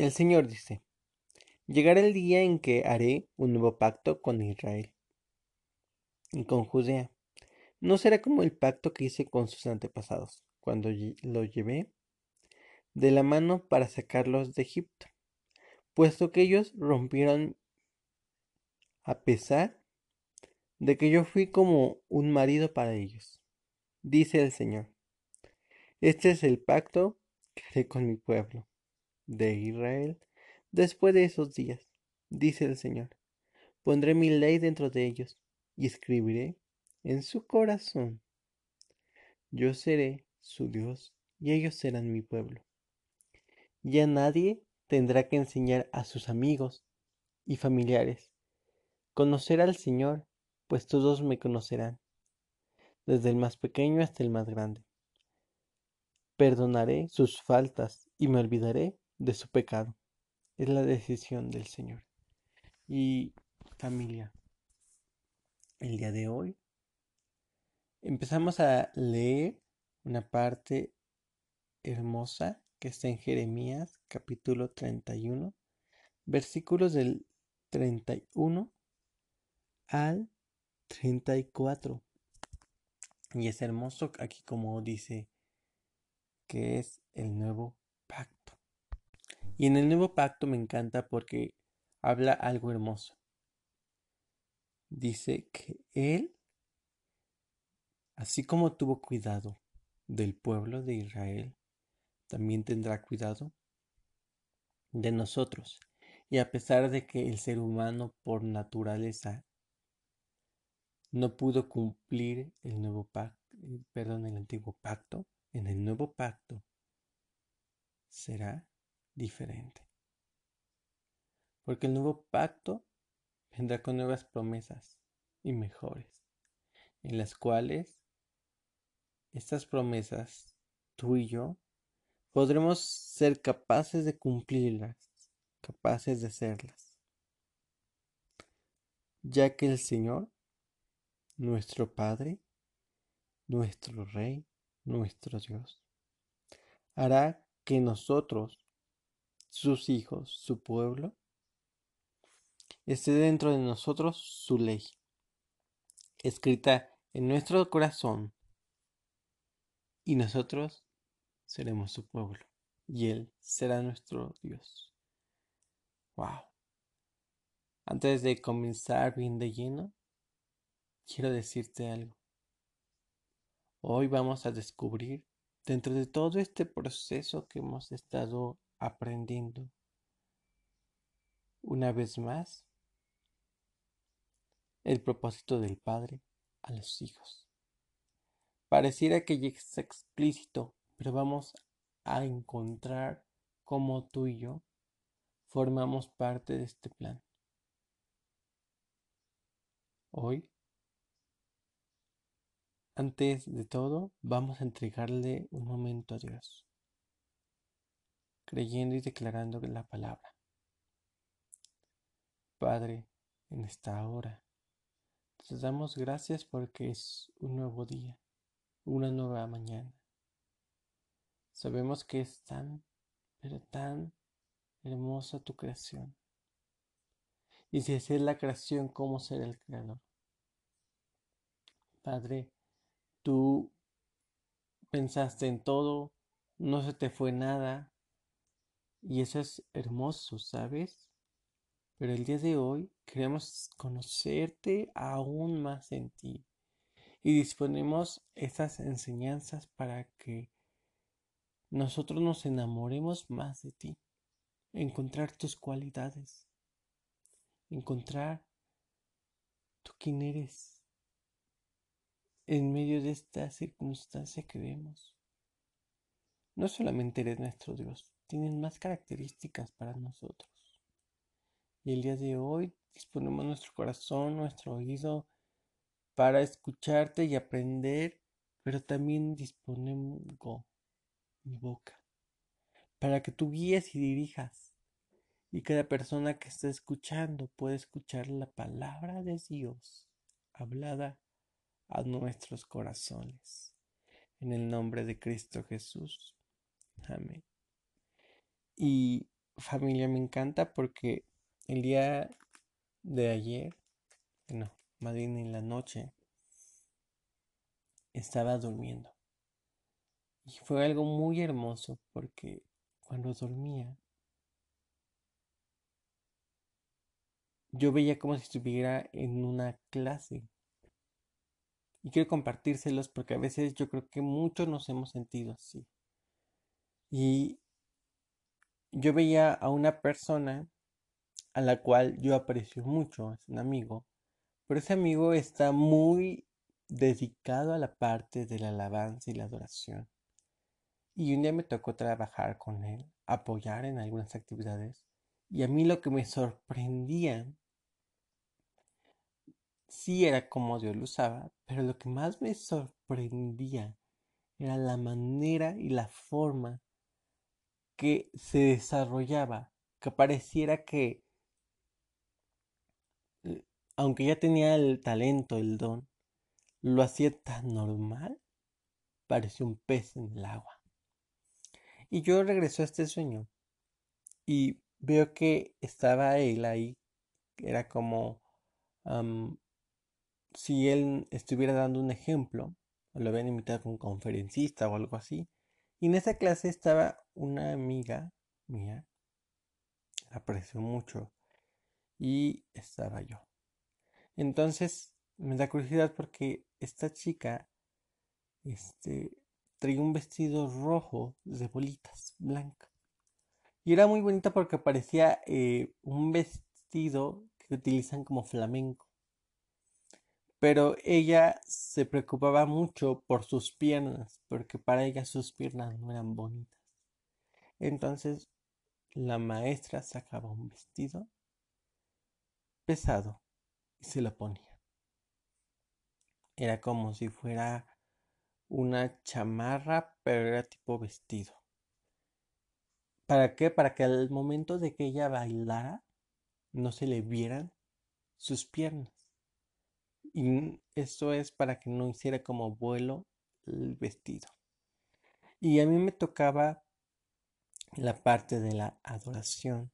El Señor dice, llegará el día en que haré un nuevo pacto con Israel y con Judea. No será como el pacto que hice con sus antepasados, cuando lo llevé de la mano para sacarlos de Egipto, puesto que ellos rompieron a pesar de que yo fui como un marido para ellos. Dice el Señor, este es el pacto que haré con mi pueblo de Israel después de esos días, dice el Señor. Pondré mi ley dentro de ellos y escribiré en su corazón. Yo seré su Dios y ellos serán mi pueblo. Ya nadie tendrá que enseñar a sus amigos y familiares. Conocer al Señor, pues todos me conocerán, desde el más pequeño hasta el más grande. Perdonaré sus faltas y me olvidaré de su pecado. Es la decisión del Señor. Y familia, el día de hoy empezamos a leer una parte hermosa que está en Jeremías capítulo 31, versículos del 31 al 34. Y es hermoso aquí como dice que es el nuevo. Y en el nuevo pacto me encanta porque habla algo hermoso. Dice que Él, así como tuvo cuidado del pueblo de Israel, también tendrá cuidado de nosotros. Y a pesar de que el ser humano por naturaleza no pudo cumplir el nuevo pacto, eh, perdón, el antiguo pacto, en el nuevo pacto será diferente. Porque el nuevo pacto vendrá con nuevas promesas y mejores, en las cuales estas promesas, tú y yo, podremos ser capaces de cumplirlas, capaces de hacerlas, ya que el Señor, nuestro Padre, nuestro Rey, nuestro Dios, hará que nosotros, sus hijos, su pueblo, esté dentro de nosotros su ley, escrita en nuestro corazón, y nosotros seremos su pueblo y Él será nuestro Dios. Wow. Antes de comenzar bien de lleno, quiero decirte algo. Hoy vamos a descubrir, dentro de todo este proceso que hemos estado aprendiendo, una vez más, el propósito del Padre a los hijos. Pareciera que ya es explícito, pero vamos a encontrar cómo tú y yo formamos parte de este plan. Hoy, antes de todo, vamos a entregarle un momento a Dios, creyendo y declarando la palabra. Padre, en esta hora, te damos gracias porque es un nuevo día, una nueva mañana. Sabemos que es tan, pero tan hermosa tu creación. Y si es la creación, ¿cómo será el creador? Padre, tú pensaste en todo, no se te fue nada, y eso es hermoso, ¿sabes? Pero el día de hoy queremos conocerte aún más en ti y disponemos estas enseñanzas para que nosotros nos enamoremos más de ti, encontrar tus cualidades, encontrar tú quién eres en medio de esta circunstancia que vemos. No solamente eres nuestro Dios, tienes más características para nosotros. Y el día de hoy disponemos nuestro corazón, nuestro oído para escucharte y aprender, pero también disponemos mi boca, para que tú guíes y dirijas. Y cada persona que está escuchando pueda escuchar la palabra de Dios hablada a nuestros corazones. En el nombre de Cristo Jesús. Amén. Y familia me encanta porque el día de ayer, no, más bien en la noche, estaba durmiendo. Y fue algo muy hermoso porque cuando dormía, yo veía como si estuviera en una clase. Y quiero compartírselos porque a veces yo creo que muchos nos hemos sentido así. Y yo veía a una persona a la cual yo aprecio mucho, es un amigo, pero ese amigo está muy dedicado a la parte de la alabanza y la adoración. Y un día me tocó trabajar con él, apoyar en algunas actividades, y a mí lo que me sorprendía sí era como Dios lo usaba, pero lo que más me sorprendía era la manera y la forma que se desarrollaba, que pareciera que, aunque ya tenía el talento, el don, lo hacía tan normal, parecía un pez en el agua. Y yo regreso a este sueño y veo que estaba él ahí, era como si él estuviera dando un ejemplo, lo habían invitado como conferencista o algo así. Y en esa clase estaba una amiga mía, la aprecio mucho, y estaba yo. Entonces me da curiosidad porque esta chica este, traía un vestido rojo de bolitas, blanca. Y era muy bonita porque parecía eh, un vestido que utilizan como flamenco pero ella se preocupaba mucho por sus piernas, porque para ella sus piernas no eran bonitas. Entonces la maestra sacaba un vestido pesado y se lo ponía. Era como si fuera una chamarra, pero era tipo vestido. ¿Para qué? Para que al momento de que ella bailara no se le vieran sus piernas. Y esto es para que no hiciera como vuelo el vestido. Y a mí me tocaba la parte de la adoración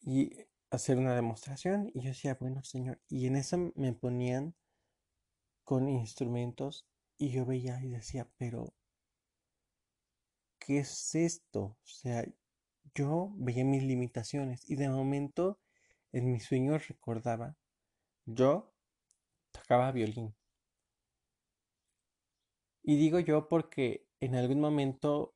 y hacer una demostración. Y yo decía, bueno, Señor. Y en eso me ponían con instrumentos y yo veía y decía, pero ¿qué es esto? O sea, yo veía mis limitaciones y de momento en mis sueños recordaba, yo tocaba violín. Y digo yo porque en algún momento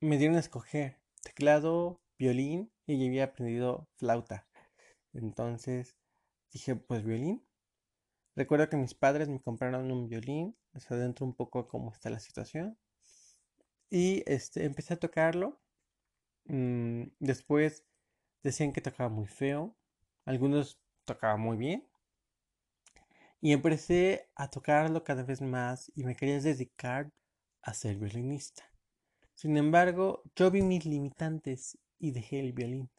me dieron a escoger teclado, violín y yo había aprendido flauta. Entonces dije, pues violín. Recuerdo que mis padres me compraron un violín, o adentro un poco cómo está la situación. Y este, empecé a tocarlo. Mm, después decían que tocaba muy feo. Algunos tocaban muy bien. Y empecé a tocarlo cada vez más y me quería dedicar a ser violinista. Sin embargo, yo vi mis limitantes y dejé el violín.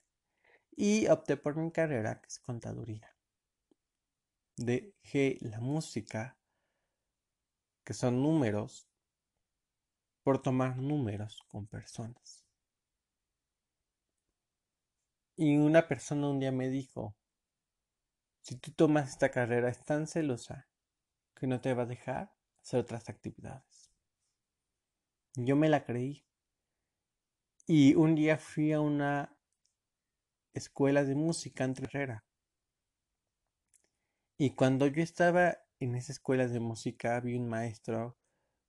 Y opté por mi carrera, que es contaduría. Dejé la música, que son números, por tomar números con personas. Y una persona un día me dijo, si tú tomas esta carrera es tan celosa que no te va a dejar hacer otras actividades. Yo me la creí. Y un día fui a una escuela de música en Herrera. Y cuando yo estaba en esa escuela de música vi un maestro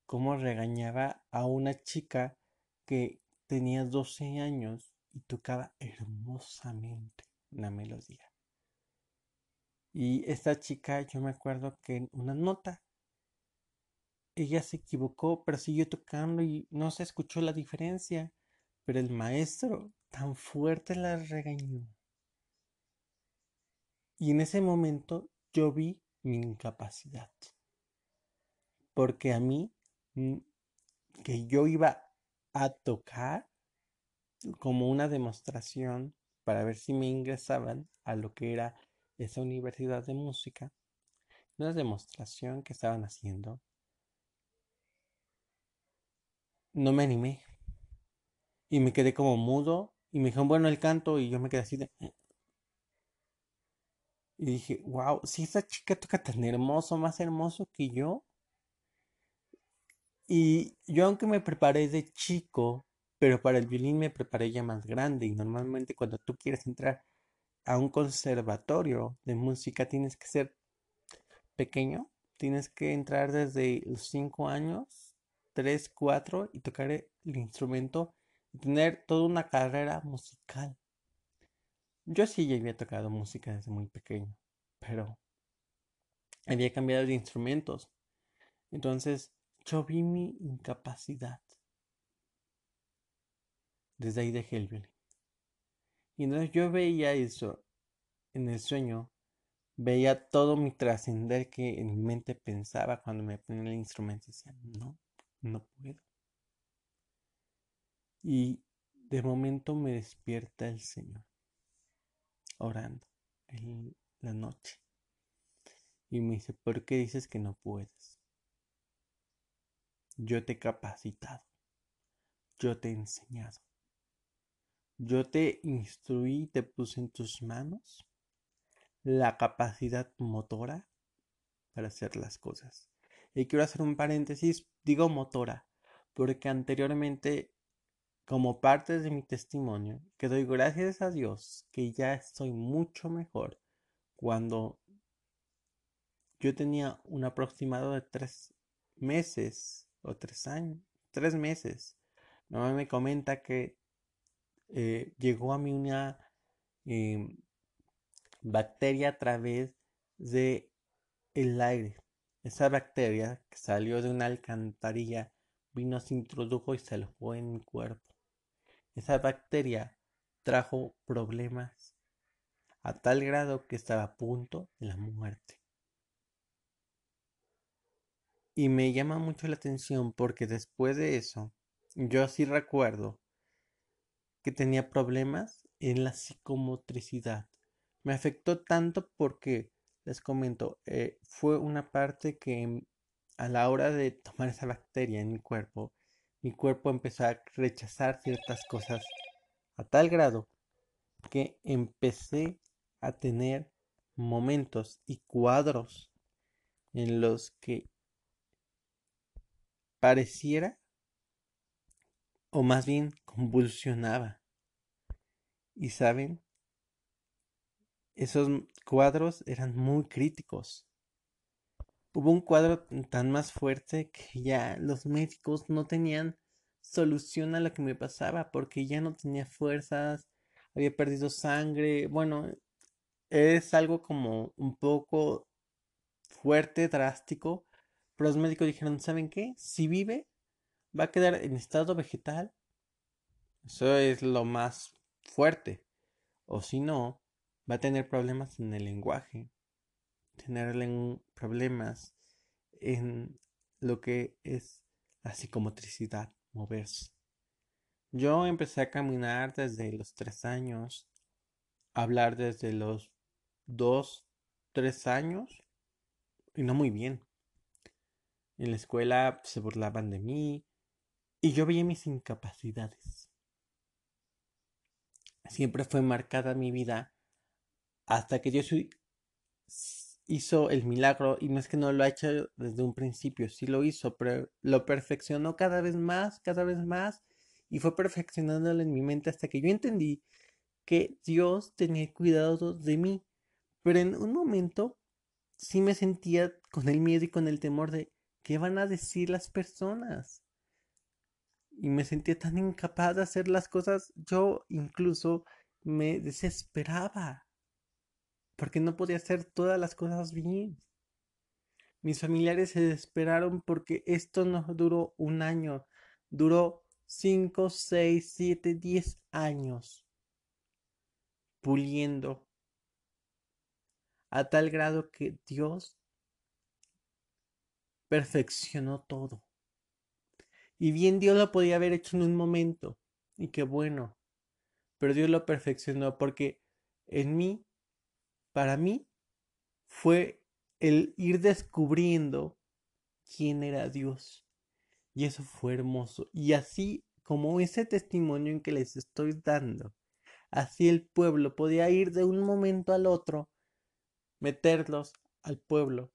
cómo regañaba a una chica que tenía 12 años y tocaba hermosamente una melodía. Y esta chica, yo me acuerdo que en una nota, ella se equivocó, pero siguió tocando y no se escuchó la diferencia. Pero el maestro tan fuerte la regañó. Y en ese momento yo vi mi incapacidad. Porque a mí, mm, que yo iba a tocar como una demostración para ver si me ingresaban a lo que era esa universidad de música, una demostración que estaban haciendo, no me animé y me quedé como mudo Y me dijeron, bueno, el canto, y yo me quedé así de... "Eh". Y dije, wow, si esa chica toca tan hermoso, más hermoso que yo. Y yo aunque me preparé de chico, pero para el violín me preparé ya más grande. Y normalmente cuando tú quieres entrar a un conservatorio de música tienes que ser pequeño. Tienes que entrar desde los 5 años, 3, 4 y tocar el instrumento y tener toda una carrera musical. Yo sí ya había tocado música desde muy pequeño, pero había cambiado de instrumentos. Entonces yo vi mi incapacidad. Desde ahí dejé el violín. Y entonces yo veía eso en el sueño, veía todo mi trascender que en mi mente pensaba cuando me ponía el instrumento. Decía, no, no puedo. Y de momento me despierta el Señor, orando en la noche. Y me dice, ¿por qué dices que no puedes? Yo te he capacitado. Yo te he enseñado. Yo te instruí, te puse en tus manos la capacidad motora para hacer las cosas. Y quiero hacer un paréntesis, digo motora, porque anteriormente, como parte de mi testimonio, que doy gracias a Dios que ya estoy mucho mejor cuando yo tenía un aproximado de tres meses o tres años, tres meses. Mamá me comenta que eh, llegó a mí una em, bacteria a través de el aire. Esa bacteria que salió de una alcantarilla vino, se introdujo y se alojó en mi cuerpo. Esa bacteria trajo problemas a tal grado que estaba a punto de la muerte. Y me llama mucho la atención porque después de eso, yo sí recuerdo que tenía problemas en la psicomotricidad. Me afectó tanto porque, les comento, eh, fue una parte que a la hora de tomar esa bacteria en mi cuerpo, mi cuerpo empezó a rechazar ciertas cosas a tal grado que empecé a tener momentos y cuadros en los que pareciera o más bien convulsionaba. Y saben, esos cuadros eran muy críticos. Hubo un cuadro tan más fuerte que ya los médicos no tenían solución a lo que me pasaba porque ya no tenía fuerzas, había perdido sangre. Bueno, es algo como un poco fuerte, drástico, pero los médicos dijeron, ¿saben qué? Si vive, va a quedar en estado vegetal. Eso es lo más fuerte. O si no, va a tener problemas en el lenguaje, tener problemas en lo que es la psicomotricidad, moverse. Yo empecé a caminar desde los tres años, a hablar desde los dos, tres años, y no muy bien. En la escuela se burlaban de mí y yo veía mis incapacidades. Siempre fue marcada mi vida hasta que Dios hizo el milagro y no es que no lo ha hecho desde un principio, sí lo hizo, pero lo perfeccionó cada vez más, cada vez más y fue perfeccionándolo en mi mente hasta que yo entendí que Dios tenía cuidado de mí, pero en un momento sí me sentía con el miedo y con el temor de qué van a decir las personas. Y me sentía tan incapaz de hacer las cosas, yo incluso me desesperaba porque no podía hacer todas las cosas bien. Mis familiares se desesperaron porque esto no duró un año, duró cinco, seis, siete, diez años puliendo a tal grado que Dios perfeccionó todo. Y bien Dios lo podía haber hecho en un momento, y qué bueno, pero Dios lo perfeccionó porque en mí para mí fue el ir descubriendo quién era Dios. Y eso fue hermoso. Y así como ese testimonio en que les estoy dando Así el pueblo podía ir de un momento al otro, meterlos al pueblo,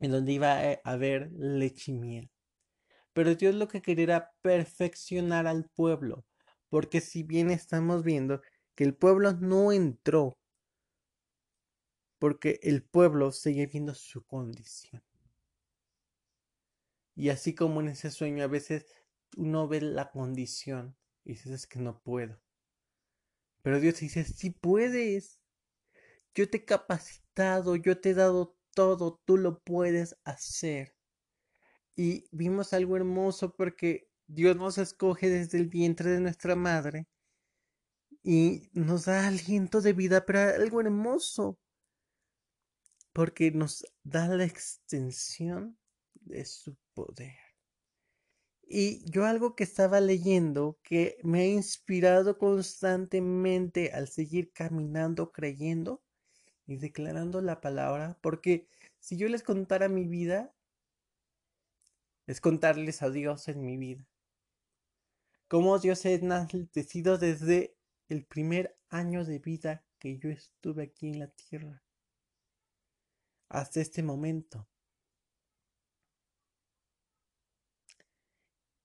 en donde iba a haber leche y miel. Pero Dios lo que quería era perfeccionar al pueblo, porque si bien estamos viendo que el pueblo no entró, porque el pueblo sigue viendo su condición. Y así como en ese sueño a veces uno ve la condición y dices es que no puedo. Pero Dios dice, sí puedes. Yo te he capacitado, yo te he dado todo, tú lo puedes hacer. Y vimos algo hermoso porque Dios nos escoge desde el vientre de nuestra madre y nos da aliento de vida, pero algo hermoso porque nos da la extensión de su poder. Y yo algo que estaba leyendo que me ha inspirado constantemente al seguir caminando, creyendo y declarando la palabra, porque si yo les contara mi vida, es contarles a Dios en mi vida. Cómo Dios ha enaltecido desde el primer año de vida que yo estuve aquí en la tierra hasta este momento.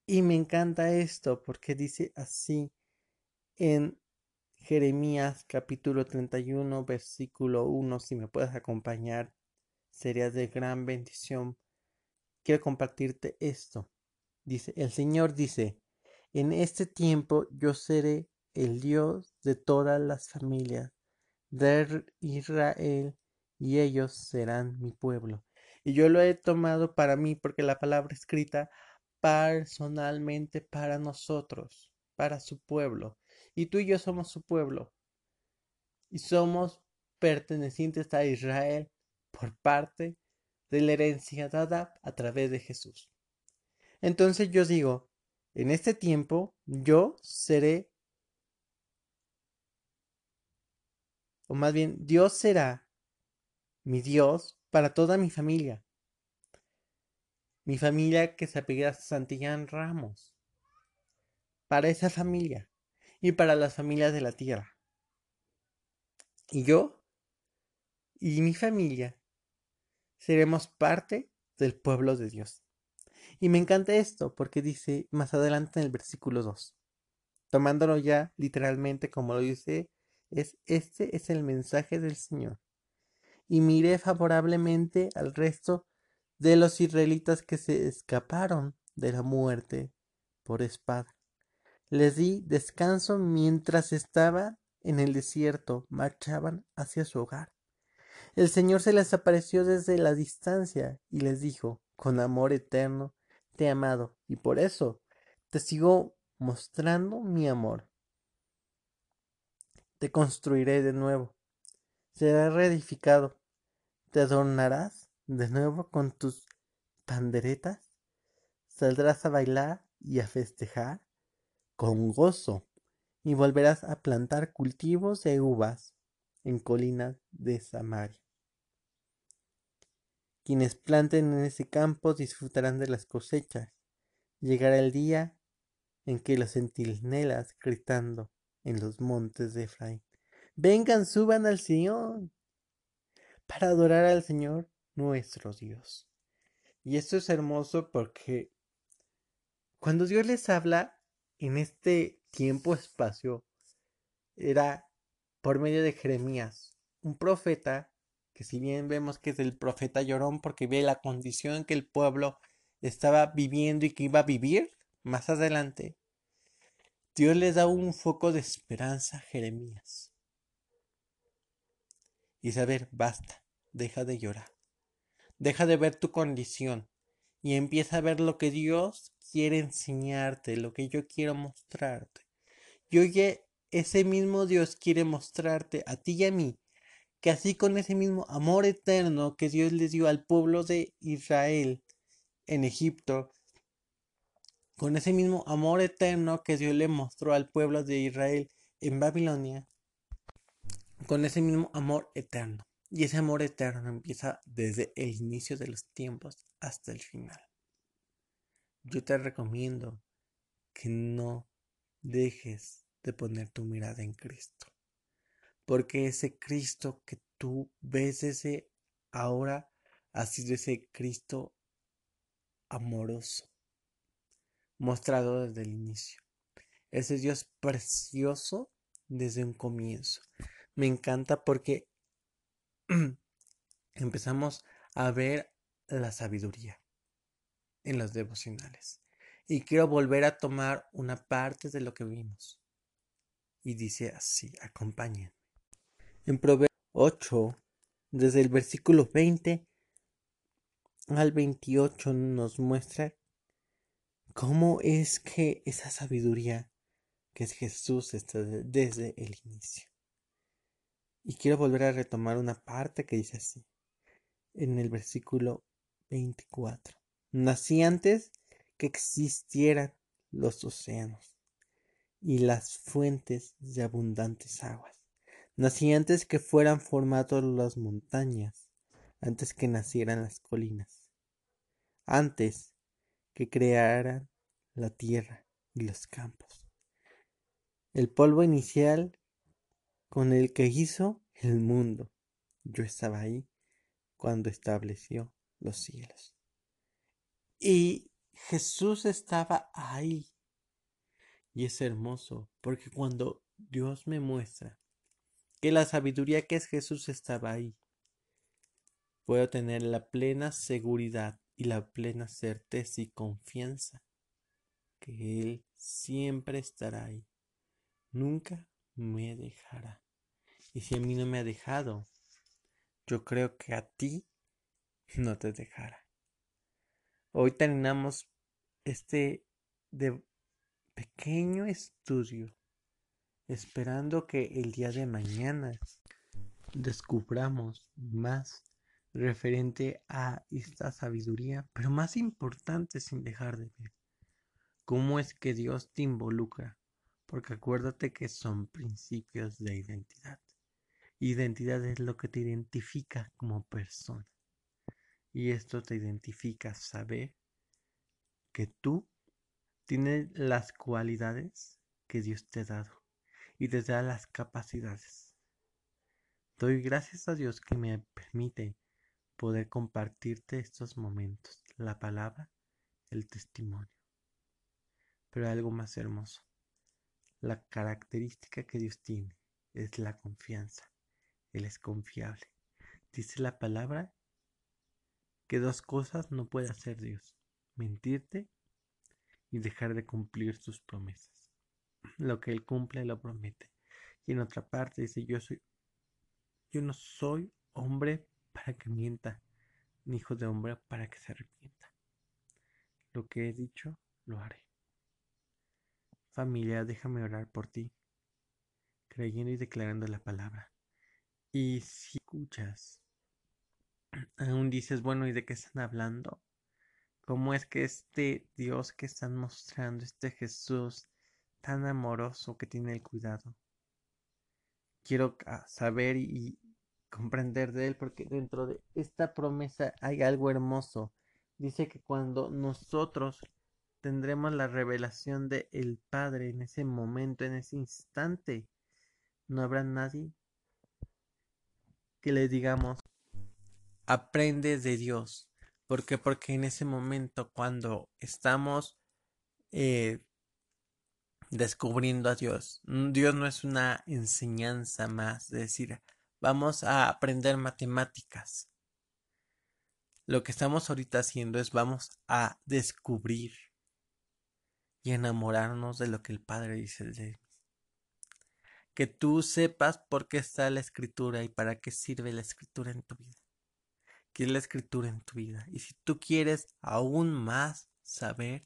Y me encanta esto porque dice así en Jeremías capítulo 31 versículo 1, si me puedes acompañar, sería de gran bendición. Quiero compartirte esto. Dice, el Señor dice, en este tiempo yo seré el Dios de todas las familias de Israel y ellos serán mi pueblo. Y yo lo he tomado para mí porque la palabra escrita personalmente para nosotros, para su pueblo. Y tú y yo somos su pueblo. Y somos pertenecientes a Israel por parte de la herencia dada a través de Jesús. Entonces yo digo, en este tiempo yo seré, o más bien, Dios será mi Dios para toda mi familia mi familia que se apellida Santillán Ramos, para esa familia y para las familias de la tierra. Y yo y mi familia seremos parte del pueblo de Dios. Y me encanta esto porque dice más adelante en el versículo 2, tomándolo ya literalmente como lo dice, es este es el mensaje del Señor. Y miré favorablemente al resto de los israelitas que se escaparon de la muerte por espada. Les di descanso mientras estaba en el desierto, marchaban hacia su hogar. El Señor se les apareció desde la distancia y les dijo, con amor eterno, te he amado y por eso te sigo mostrando mi amor. Te construiré de nuevo, será reedificado, te adornarás de nuevo con tus panderetas, saldrás a bailar y a festejar con gozo y volverás a plantar cultivos de uvas en colinas de Samaria. Quienes planten en ese campo disfrutarán de las cosechas. Llegará el día en que los centinelas gritando en los montes de Efraín. Vengan, suban al Señor para adorar al Señor nuestro Dios. Y esto es hermoso porque cuando Dios les habla en este tiempo-espacio, era por medio de Jeremías, un profeta que si bien vemos que es el profeta llorón porque ve la condición que el pueblo estaba viviendo y que iba a vivir más adelante, Dios les da un foco de esperanza a Jeremías. Y saber, basta, deja de llorar. Deja de ver tu condición y empieza a ver lo que Dios quiere enseñarte, lo que yo quiero mostrarte. Y oye, ese mismo Dios quiere mostrarte a ti y a mí que así con ese mismo amor eterno que Dios les dio al pueblo de Israel en Egipto, con ese mismo amor eterno que Dios le mostró al pueblo de Israel en Babilonia, con ese mismo amor eterno. Y ese amor eterno empieza desde el inicio de los tiempos hasta el final. Yo te recomiendo que no dejes de poner tu mirada en Cristo. Porque ese Cristo que tú ves ese ahora ha sido ese Cristo amoroso, mostrado desde el inicio. Ese Dios precioso desde un comienzo. Me encanta porque empezamos a ver la sabiduría en los devocionales. Y quiero volver a tomar una parte de lo que vimos. Y dice así, acompáñenme. En Proverbios 8, desde el versículo 20 al 28 nos muestra cómo es que esa sabiduría que es Jesús está desde el inicio. Y quiero volver a retomar una parte que dice así, en el versículo 24. Nací antes que existieran los océanos y las fuentes de abundantes aguas. Nací antes que fueran formadas las montañas, antes que nacieran las colinas, antes que crearan la tierra y los campos. El polvo inicial con el que hizo el mundo. Yo estaba ahí cuando estableció los cielos. Y Jesús estaba ahí. Y es hermoso, porque cuando Dios me muestra que la sabiduría que es Jesús estaba ahí, puedo tener la plena seguridad y la plena certeza y confianza que Él siempre estará ahí. Nunca me dejará. Y si a mí no me ha dejado, yo creo que a ti no te dejará. Hoy terminamos este pequeño estudio esperando que el día de mañana descubramos más referente a esta sabiduría, pero más importante sin dejar de ver cómo es que Dios te involucra, porque acuérdate que son principios de identidad. Identidad es lo que te identifica como persona. Y esto te identifica saber que tú tienes las cualidades que Dios te ha dado y te da las capacidades. Doy gracias a Dios que me permite poder compartirte estos momentos, la palabra, el testimonio. Pero algo más hermoso, la característica que Dios tiene es la confianza. Él es confiable. Dice la palabra que dos cosas no puede hacer Dios, mentirte y dejar de cumplir sus promesas lo que él cumple lo promete. Y en otra parte dice, yo soy, yo no soy hombre para que mienta, ni hijo de hombre para que se arrepienta. Lo que he dicho, lo haré. Familia, déjame orar por ti, creyendo y declarando la palabra. Y si escuchas, aún dices, bueno, ¿y de qué están hablando? ¿Cómo es que este Dios que están mostrando, este Jesús, tan amoroso que tiene el cuidado. Quiero saber y comprender de él porque dentro de esta promesa hay algo hermoso. Dice que cuando nosotros tendremos la revelación de el Padre en ese momento, en ese instante, no habrá nadie que le digamos aprende de Dios. ¿Por qué? Porque en ese momento cuando estamos eh, descubriendo a Dios. Mm, Dios no es una enseñanza más, de decir, vamos a aprender matemáticas. Lo que estamos ahorita haciendo es vamos a descubrir y enamorarnos de lo que el Padre dice de Que tú sepas por qué está la escritura y para qué sirve la escritura en tu vida. ¿Qué es la escritura en tu vida? Y si tú quieres aún más saber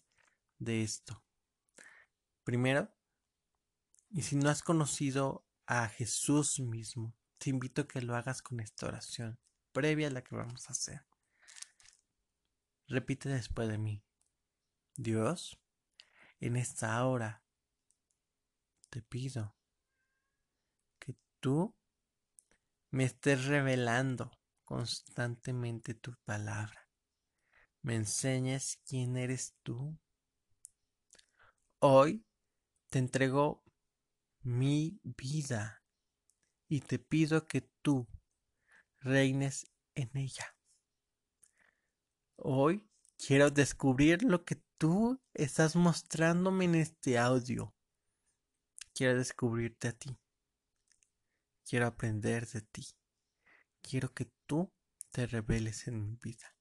de esto, Primero, y si no has conocido a Jesús mismo, te invito a que lo hagas con esta oración, previa a la que vamos a hacer. Repite después de mí. Dios, en esta hora te pido tú me estés revelando constantemente tu palabra. Me enseñes quién eres tú. Hoy te entrego mi vida y te pido que tú reines en ella. Hoy quiero descubrir lo que tú estás mostrándome en este audio. Quiero descubrirte a ti. Quiero aprender de ti. Quiero que tú te reveles en mi vida.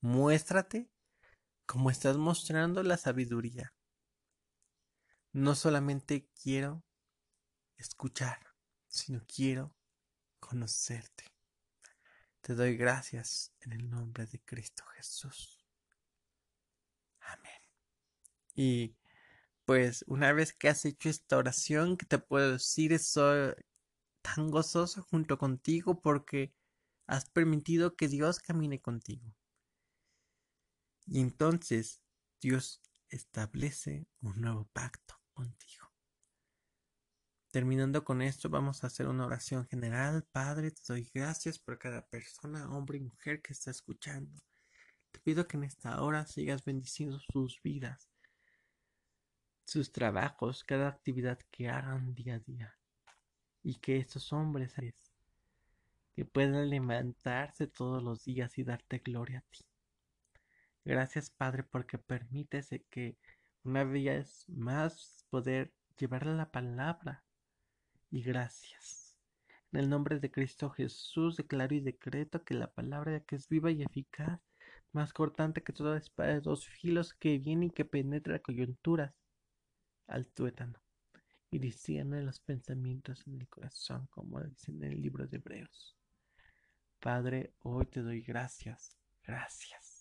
Muéstrate como estás mostrando la sabiduría. No solamente quiero escuchar, sino quiero conocerte. Te doy gracias en el nombre de Cristo Jesús. Amén. Y pues una vez que has hecho esta oración, que te puedo decir, soy tan gozoso junto contigo porque has permitido que Dios camine contigo. Y entonces Dios establece un nuevo pacto contigo. Terminando con esto, vamos a hacer una oración general. Padre, te doy gracias por cada persona, hombre y mujer que está escuchando. Te pido que en esta hora sigas bendiciendo sus vidas, sus trabajos, cada actividad que hagan día a día. Y que estos hombres que puedan levantarse todos los días y darte gloria a ti. Gracias, Padre, porque permites que una vez más poder llevarle la palabra. Y gracias. En el nombre de Cristo Jesús declaro y decreto que la palabra que es viva y eficaz, más cortante que toda espada de dos filos que viene y que penetra coyunturas al tuétano y discierne los pensamientos en el corazón, como dicen en el libro de Hebreos. Padre, hoy te doy gracias, gracias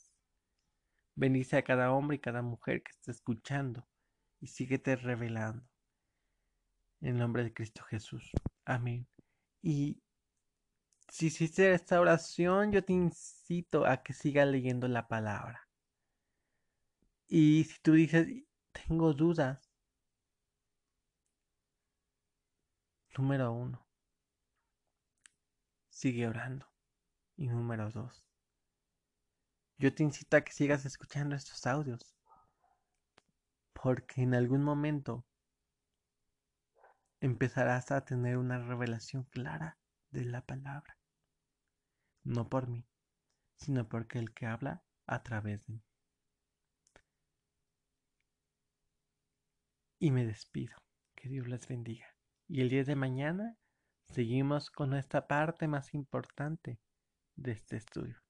Bendice a cada hombre y cada mujer que está escuchando y síguete revelando. En nombre de Cristo Jesús. Amén. Y si hiciste esta oración, yo te incito a que sigas leyendo la palabra. Y si tú dices, tengo dudas, número uno, sigue orando. Y número dos, yo te incito a que sigas escuchando estos audios. Porque en algún momento empezarás a tener una revelación clara de la palabra. No por mí, sino porque el que habla a través de mí. Y me despido. Que Dios les bendiga. Y el día de mañana seguimos con esta parte más importante de este estudio.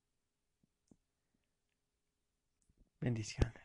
Bendiciones.